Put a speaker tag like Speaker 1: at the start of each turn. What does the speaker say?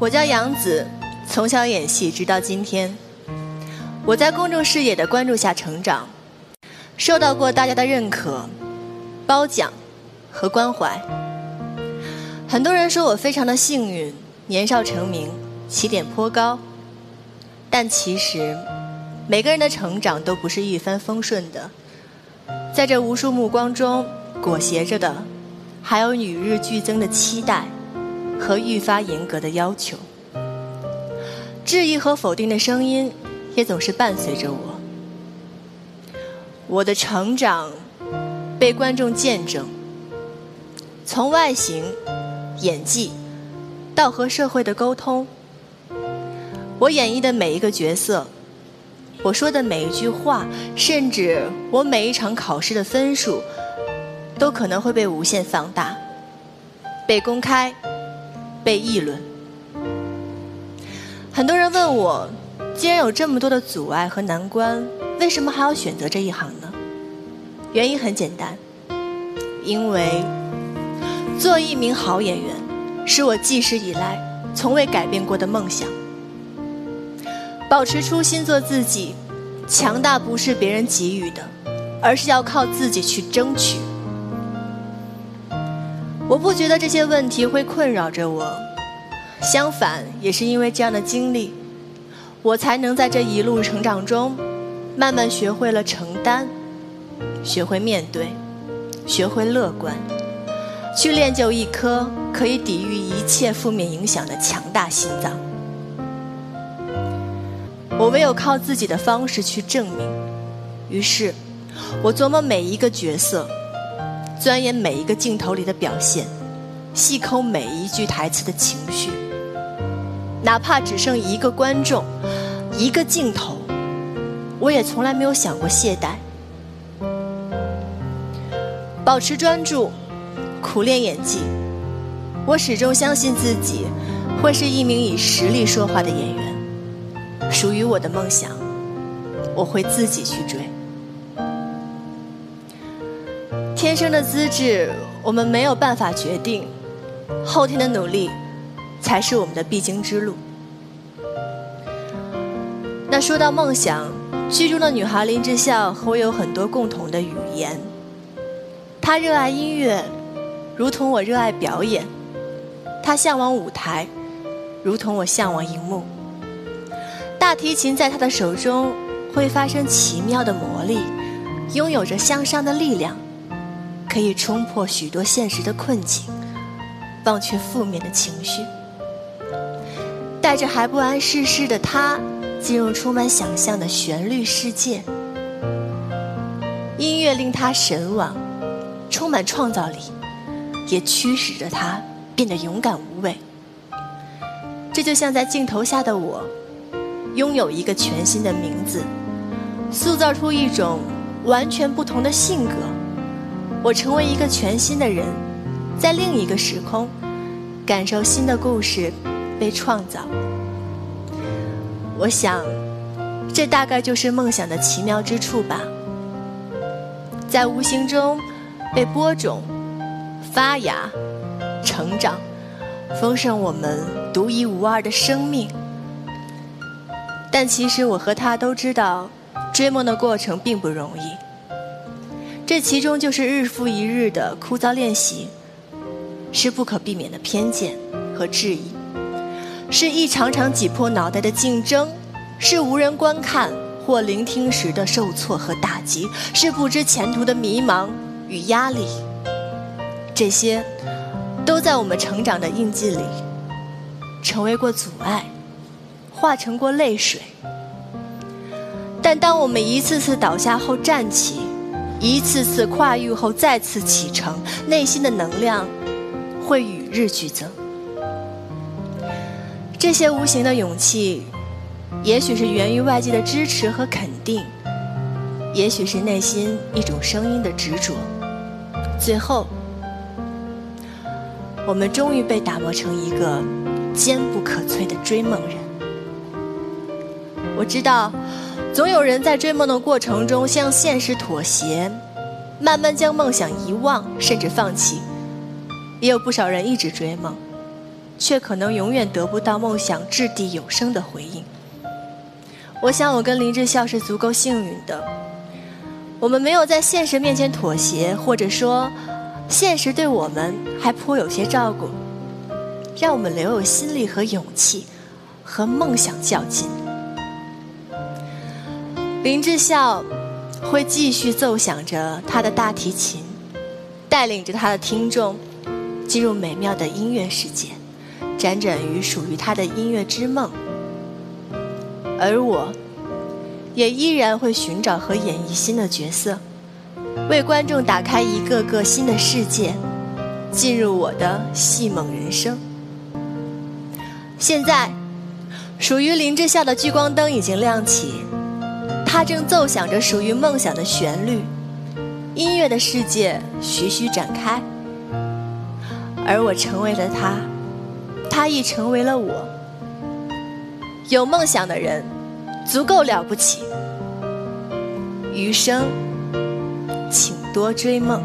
Speaker 1: 我叫杨子，从小演戏，直到今天。我在公众视野的关注下成长，受到过大家的认可、褒奖和关怀。很多人说我非常的幸运，年少成名，起点颇高。但其实，每个人的成长都不是一帆风顺的，在这无数目光中裹挟着的，还有与日俱增的期待。和愈发严格的要求，质疑和否定的声音也总是伴随着我。我的成长被观众见证，从外形、演技到和社会的沟通，我演绎的每一个角色，我说的每一句话，甚至我每一场考试的分数，都可能会被无限放大，被公开。被议论，很多人问我，既然有这么多的阻碍和难关，为什么还要选择这一行呢？原因很简单，因为做一名好演员是我记事以来从未改变过的梦想。保持初心，做自己，强大不是别人给予的，而是要靠自己去争取。我不觉得这些问题会困扰着我，相反，也是因为这样的经历，我才能在这一路成长中，慢慢学会了承担，学会面对，学会乐观，去练就一颗可以抵御一切负面影响的强大心脏。我唯有靠自己的方式去证明。于是，我琢磨每一个角色。钻研每一个镜头里的表现，细抠每一句台词的情绪，哪怕只剩一个观众、一个镜头，我也从来没有想过懈怠。保持专注，苦练演技，我始终相信自己会是一名以实力说话的演员。属于我的梦想，我会自己去追。天生的资质，我们没有办法决定；后天的努力，才是我们的必经之路。那说到梦想，剧中的女孩林志孝和我有很多共同的语言。她热爱音乐，如同我热爱表演；她向往舞台，如同我向往荧幕。大提琴在她的手中会发生奇妙的魔力，拥有着向上的力量。可以冲破许多现实的困境，忘却负面的情绪，带着还不谙世事的他，进入充满想象的旋律世界。音乐令他神往，充满创造力，也驱使着他变得勇敢无畏。这就像在镜头下的我，拥有一个全新的名字，塑造出一种完全不同的性格。我成为一个全新的人，在另一个时空，感受新的故事被创造。我想，这大概就是梦想的奇妙之处吧，在无形中被播种、发芽、成长，丰盛我们独一无二的生命。但其实我和他都知道，追梦的过程并不容易。这其中就是日复一日的枯燥练习，是不可避免的偏见和质疑，是一场场挤破脑袋的竞争，是无人观看或聆听时的受挫和打击，是不知前途的迷茫与压力。这些，都在我们成长的印记里，成为过阻碍，化成过泪水。但当我们一次次倒下后站起，一次次跨越后再次启程，内心的能量会与日俱增。这些无形的勇气，也许是源于外界的支持和肯定，也许是内心一种声音的执着。最后，我们终于被打磨成一个坚不可摧的追梦人。我知道。总有人在追梦的过程中向现实妥协，慢慢将梦想遗忘，甚至放弃；也有不少人一直追梦，却可能永远得不到梦想掷地有声的回应。我想，我跟林志孝是足够幸运的，我们没有在现实面前妥协，或者说，现实对我们还颇有些照顾，让我们留有心力和勇气，和梦想较劲。林志孝会继续奏响着他的大提琴，带领着他的听众进入美妙的音乐世界，辗转于属于他的音乐之梦。而我，也依然会寻找和演绎新的角色，为观众打开一个个新的世界，进入我的戏梦人生。现在，属于林志孝的聚光灯已经亮起。他正奏响着属于梦想的旋律，音乐的世界徐徐展开，而我成为了他，他亦成为了我。有梦想的人，足够了不起。余生，请多追梦。